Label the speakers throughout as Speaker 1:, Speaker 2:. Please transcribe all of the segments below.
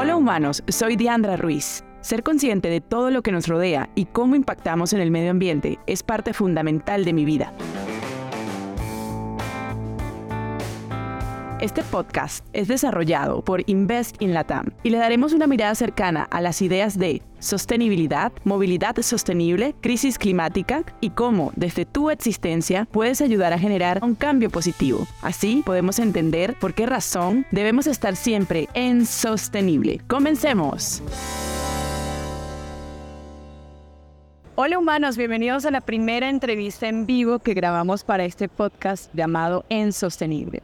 Speaker 1: Hola humanos, soy Diandra Ruiz. Ser consciente de todo lo que nos rodea y cómo impactamos en el medio ambiente es parte fundamental de mi vida. Este podcast es desarrollado por Invest in Latam y le daremos una mirada cercana a las ideas de sostenibilidad, movilidad sostenible, crisis climática y cómo desde tu existencia puedes ayudar a generar un cambio positivo. Así podemos entender por qué razón debemos estar siempre en sostenible. Comencemos. Hola humanos, bienvenidos a la primera entrevista en vivo que grabamos para este podcast llamado En Sostenible.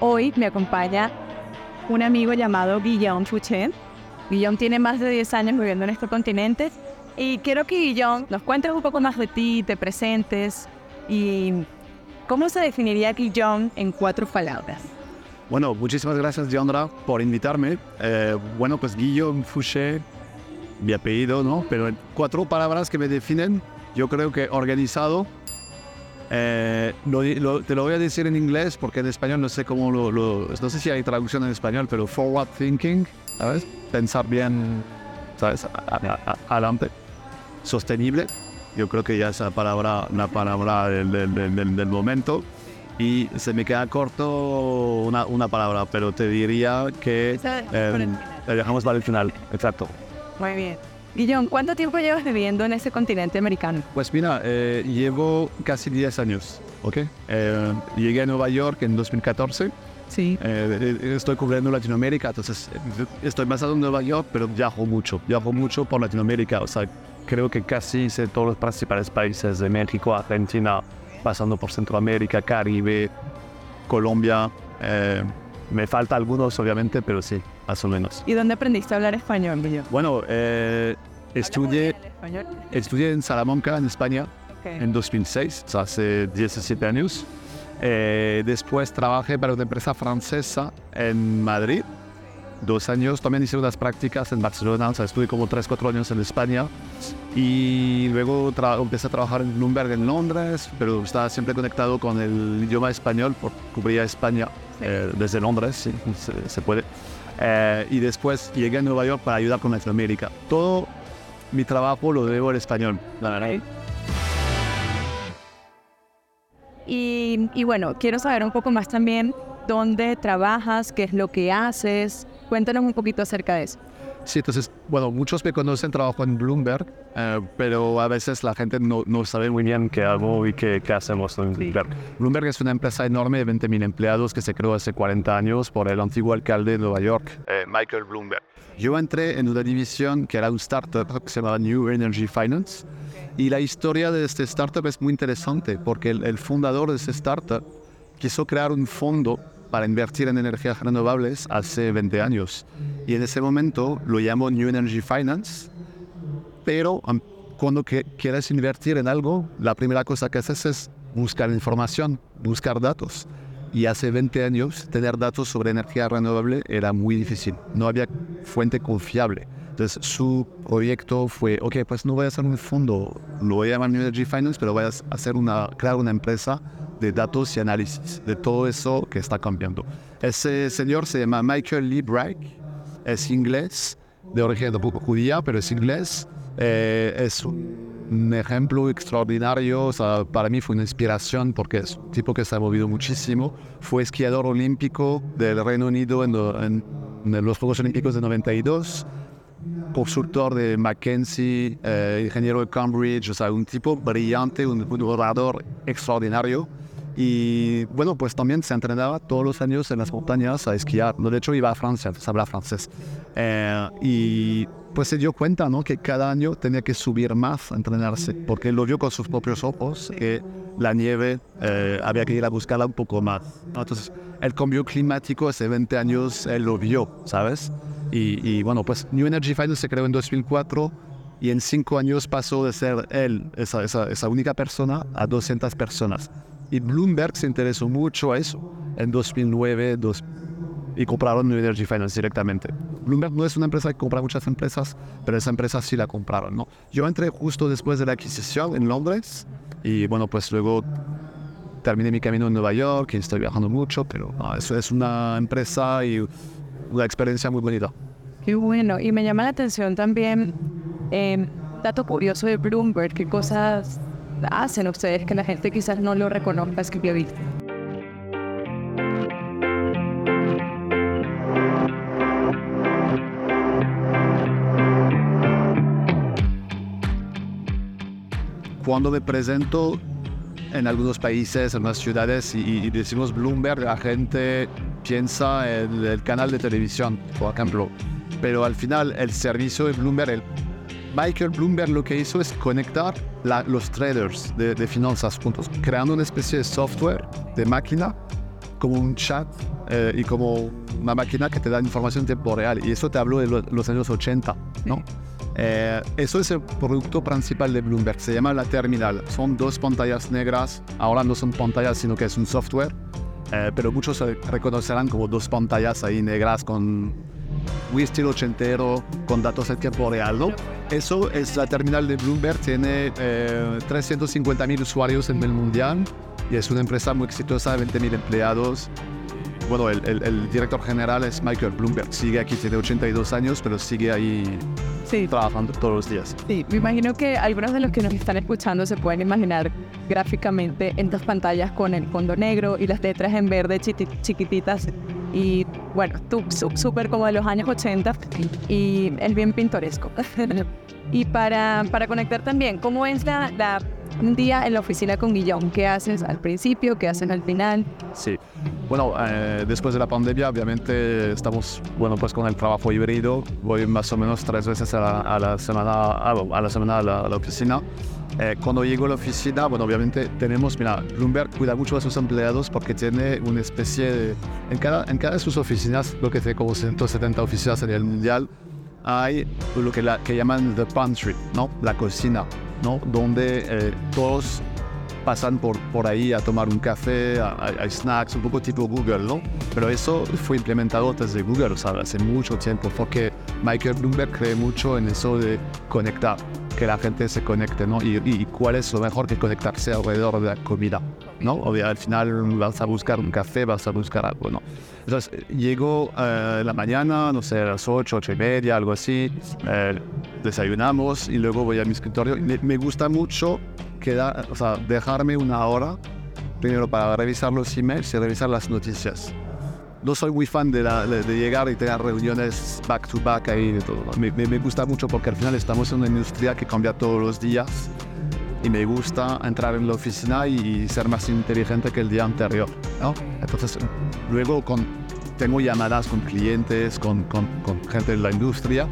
Speaker 1: Hoy me acompaña un amigo llamado Guillaume Fouché. Guillaume tiene más de 10 años viviendo en este continente y quiero que Guillaume nos cuentes un poco más de ti, te presentes y cómo se definiría Guillaume en cuatro palabras.
Speaker 2: Bueno, muchísimas gracias, Diandra, por invitarme. Eh, bueno, pues Guillaume Fouché, mi apellido, ¿no? Pero en cuatro palabras que me definen, yo creo que organizado, eh, te lo voy a decir en inglés porque en español no sé cómo lo, No sé si hay traducción en español, pero forward thinking, ¿sabes? Pensar bien, ¿sabes? Adelante. Sostenible. Yo creo que ya es la palabra, la palabra del, del, del, momento. Y se me queda corto una, una palabra, pero te diría que... Eh, dejamos para el final, exacto.
Speaker 1: Muy bien. Guillón, ¿cuánto tiempo llevas viviendo en ese continente americano?
Speaker 2: Pues mira, eh, llevo casi 10 años, ¿ok? Eh, llegué a Nueva York en 2014.
Speaker 1: Sí.
Speaker 2: Eh, estoy cubriendo Latinoamérica, entonces estoy basado en Nueva York, pero viajo mucho, viajo mucho por Latinoamérica, o sea, creo que casi hice todos los principales países de México, Argentina, pasando por Centroamérica, Caribe, Colombia. Me falta algunos, obviamente, pero sí, más o menos.
Speaker 1: ¿Y dónde aprendiste a hablar español, Guillermo?
Speaker 2: Bueno, eh, estudié, estudié en Salamanca, en España, en 2006, o sea, hace 17 años. Eh, después trabajé para una empresa francesa en Madrid, dos años. También hice unas prácticas en Barcelona, o sea, estuve como 3, 4 años en España. Y luego empecé a trabajar en Bloomberg en Londres, pero estaba siempre conectado con el idioma español, porque cubría España eh, desde Londres, sí, se, puede. Eh, y después llegué a Nueva York para ayudar con Latinoamérica. Todo mi trabajo lo debo al español.
Speaker 1: Y, y, bueno, quiero saber un poco más también dónde trabajas, qué es lo que haces. Cuéntanos un poquito acerca de eso.
Speaker 2: Sí, entonces, bueno, muchos me conocen, trabajo en Bloomberg, eh, pero a veces la gente no, no, sabe muy bien qué hago y qué, qué hacemos en Bloomberg. Bloomberg es una empresa enorme de 20.000 empleados que se creó hace 40 años por el antiguo alcalde de Nueva York, eh, Michael Bloomberg. Yo entré en una división que era un startup que se llamaba New Energy Finance y la historia de este startup es muy interesante porque el, el fundador de ese startup quiso crear un fondo para invertir en energías renovables hace 20 años. Y en ese momento lo llamo New Energy Finance, pero cuando que quieres invertir en algo, la primera cosa que haces es buscar información, buscar datos. Y hace 20 años tener datos sobre energía renovable era muy difícil, no había fuente confiable. Entonces su proyecto fue, ok, pues no voy a hacer un fondo, lo voy a llamar New Energy Finance, pero voy a hacer una, crear una empresa de datos y análisis de todo eso que está cambiando. Ese señor se llama Michael Lee es inglés, de origen judía, pero es inglés. Eh, es un ejemplo extraordinario, o sea, para mí fue una inspiración porque es un tipo que se ha movido muchísimo. Fue esquiador olímpico del Reino Unido en, los Juegos Olímpicos de 92 consultor de Mackenzie, eh, ingeniero de Cambridge, o sea, un tipo brillante, un, un orador extraordinario. Y bueno, pues también se entrenaba todos los años en las montañas a esquiar. De hecho, iba a Francia, entonces habla francés. Eh, y pues se dio cuenta ¿no? que cada año tenía que subir más a entrenarse, porque lo vio con sus propios ojos, que la nieve eh, había que ir a buscarla un poco más. Entonces, el cambio climático hace 20 años él lo vio, ¿sabes? Y, y bueno, pues New Energy Finance se creó en 2004 y en cinco años pasó de ser él, esa, esa, esa única persona, a 200 personas. Y Bloomberg se interesó mucho a eso en 2009 dos, y compraron New Energy Finance directamente. Bloomberg no es una empresa que compra muchas empresas, pero esa empresa sí la compraron. ¿no? Yo entré justo después de la adquisición en Londres y bueno, pues luego terminé mi camino en Nueva York y estoy viajando mucho, pero eso es una empresa y una experiencia muy bonita.
Speaker 1: Qué bueno, y me llama la atención también, eh, dato curioso de Bloomberg, qué cosas hacen ustedes que la gente quizás no lo reconozca es que lo visto.
Speaker 2: Cuando me presento en algunos países, en unas ciudades y, decimos Bloomberg, la gente piensa en el canal de televisión, por ejemplo. Pero al final el servicio de Bloomberg, el Michael Bloomberg lo que hizo es conectar los traders de, finanzas juntos, creando una especie de software de máquina, como un chat eh, y como una máquina que te da información en tiempo real. Y eso te hablo de los años 80, ¿no? Eh, eso es el producto principal de Bloomberg, se llama la terminal. Son dos pantallas negras, ahora no son pantallas, sino que es un software, eh, pero muchos reconocerán como dos pantallas ahí negras con estilo ochentero, con datos en tiempo real, ¿no? Eso es la terminal de Bloomberg, tiene eh, 350 mil usuarios en el mundial y es una empresa muy exitosa, 20 mil empleados. Bueno, el, director general es Michael Bloomberg, sigue aquí, tiene 82 años, pero sigue ahí trabajando todos los días.
Speaker 1: Sí, me imagino que algunos de los que nos están escuchando se pueden imaginar gráficamente en dos pantallas con el fondo negro y las letras en verde chiquititas y bueno, súper como de los años 80 y es bien pintoresco. y para, para conectar también, ¿cómo es la, la, un día en la oficina con Guillón? ¿Qué haces al principio? ¿Qué haces al final?
Speaker 2: Sí, bueno, eh, después de la pandemia obviamente estamos, bueno, pues con el trabajo híbrido, voy más o menos tres veces a la, semana, a la semana a la oficina. Eh, cuando llego a la oficina, bueno, obviamente tenemos, mira, Bloomberg cuida mucho a sus empleados porque tiene una especie de... En cada, en cada de sus oficinas, lo que tiene como 170 oficinas en el mundial, hay lo que, la, que llaman the pantry, ¿no? La cocina, Donde eh, todos pasan por, por ahí a tomar un café, hay snacks, un poco tipo Google, ¿no? Pero eso fue implementado desde Google, o hace mucho tiempo, porque Michael Bloomberg cree mucho en eso de conectar que la gente se conecte, ¿no? Y, cuál es lo mejor que conectarse alrededor de la comida, ¿no? O al final vas a buscar un café, vas a buscar algo, ¿no? Entonces, llego eh, la mañana, no sé, a las 8, 8 y media, algo así, eh, desayunamos y luego voy a mi escritorio. Me, gusta mucho o sea, dejarme una hora primero para revisar los emails y revisar las noticias no soy muy fan de, de, llegar y tener reuniones back to back ahí de todo. Me, me, gusta mucho porque al final estamos en una industria que cambia todos los días y me gusta entrar en la oficina y, ser más inteligente que el día anterior. ¿no? Entonces, luego con, tengo llamadas con clientes, con, con, con gente de la industria.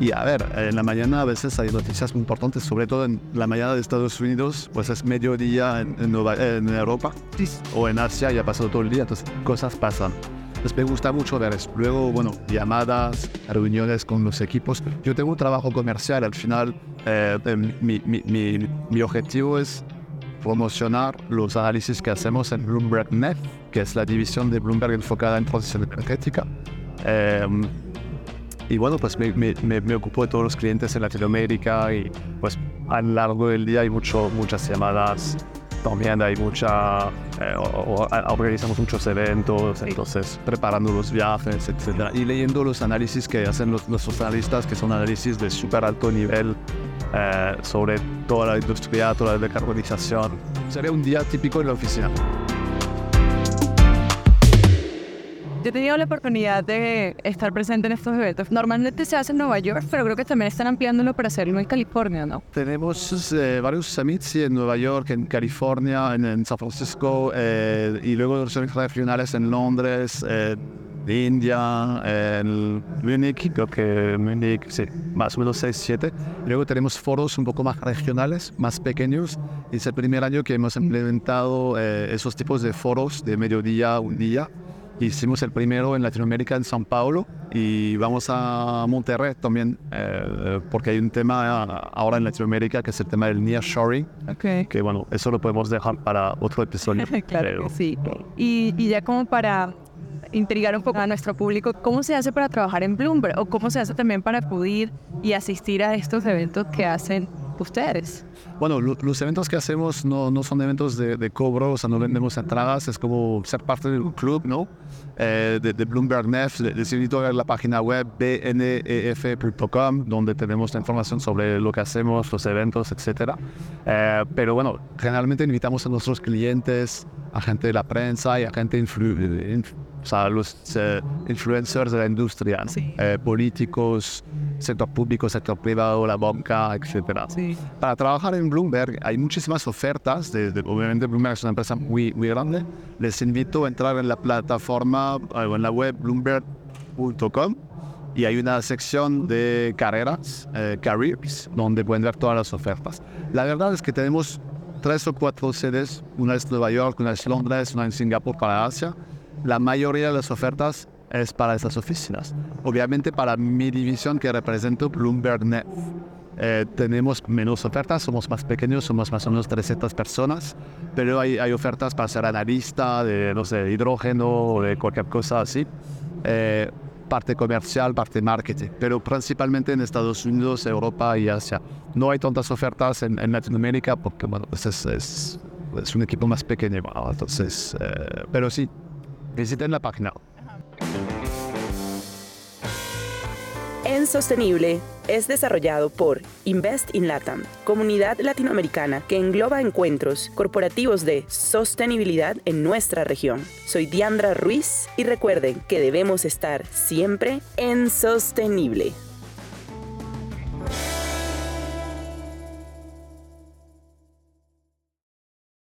Speaker 2: Y a ver, en la mañana a veces hay noticias muy importantes, sobre todo en la mañana de Estados Unidos, pues es mediodía en, en, en Europa o en Asia, ya ha pasado todo el día, entonces cosas pasan. Pues me gusta mucho ver eso. Luego, bueno, llamadas, reuniones con los equipos. Yo tengo un trabajo comercial, al final eh, mi, mi, mi, mi, objetivo es promocionar los análisis que hacemos en Bloomberg Net, que es la división de Bloomberg enfocada en transición energética. Em, y bueno, pues me, me, me, ocupo de todos los clientes en Latinoamérica y pues a lo largo del día hay mucho, muchas llamadas también hay mucha, eh, organizamos muchos eventos, entonces preparando los viajes, etc. Y leyendo los análisis que hacen los, nuestros analistas, que son análisis de súper alto nivel eh, sobre toda la industria, toda la decarbonización. Sería un día típico en la oficina.
Speaker 1: Yo tenido la oportunidad de estar presente en estos eventos. Normalmente se hace en Nueva York, pero creo que también están ampliándolo para hacerlo en California, ¿no?
Speaker 2: Tenemos eh, varios summits en Nueva York, en California, en, San Francisco, eh, y luego summits regionales en Londres, en India, en Múnich, creo que Múnich, sí, más o menos 6, 7. Luego tenemos foros un poco más regionales, más pequeños. Es el primer año que hemos implementado eh, esos tipos de foros de mediodía, un día. Hicimos el primero en Latinoamérica, en São Paulo, y vamos a Monterrey también, eh, porque hay un tema ahora en Latinoamérica que es el tema del nearshoring, okay. que bueno, eso lo podemos dejar para otro episodio.
Speaker 1: claro que sí. Y, y ya como para intrigar un poco a nuestro público, ¿cómo se hace para trabajar en Bloomberg? ¿O cómo se hace también para acudir y asistir a estos eventos que hacen ustedes?
Speaker 2: Bueno, los eventos que hacemos no, no son eventos de, de, cobro, o sea, no vendemos entradas, es como ser parte de un club, ¿no? Eh, de, de, Bloomberg NEF, les invito a ver la página web bnef.com, donde tenemos la información sobre lo que hacemos, los eventos, etc. Eh, pero bueno, generalmente invitamos a nuestros clientes, a gente de la prensa y a gente influ o sea, los eh, influencers de la industria, eh, políticos, sector público, sector privado, la banca, etc. Para trabajar en Bloomberg hay muchísimas ofertas, de, obviamente Bloomberg es una empresa muy, muy grande. Les invito a entrar en la plataforma o en la web bloomberg.com y hay una sección de carreras, eh, careers, donde pueden ver todas las ofertas. La verdad es que tenemos tres o cuatro sedes, una es Nueva York, una es Londres, una en Singapur para Asia la mayoría de las ofertas es para esas oficinas. Obviamente para mi división que represento Bloomberg Net. Eh, tenemos menos ofertas, somos más pequeños, somos más o menos 300 personas, pero hay, hay ofertas para ser analista de, no sé, hidrógeno o de cualquier cosa así. Eh, parte comercial, parte marketing, pero principalmente en Estados Unidos, Europa y Asia. No hay tantas ofertas en, Latinoamérica porque, bueno, pues es, es, es, un equipo más pequeño, entonces, eh, pero sí, Visiten la página.
Speaker 3: En Sostenible es desarrollado por Invest in Latam, comunidad latinoamericana que engloba encuentros corporativos de sostenibilidad en nuestra región. Soy Diandra Ruiz y recuerden que debemos estar siempre en Sostenible.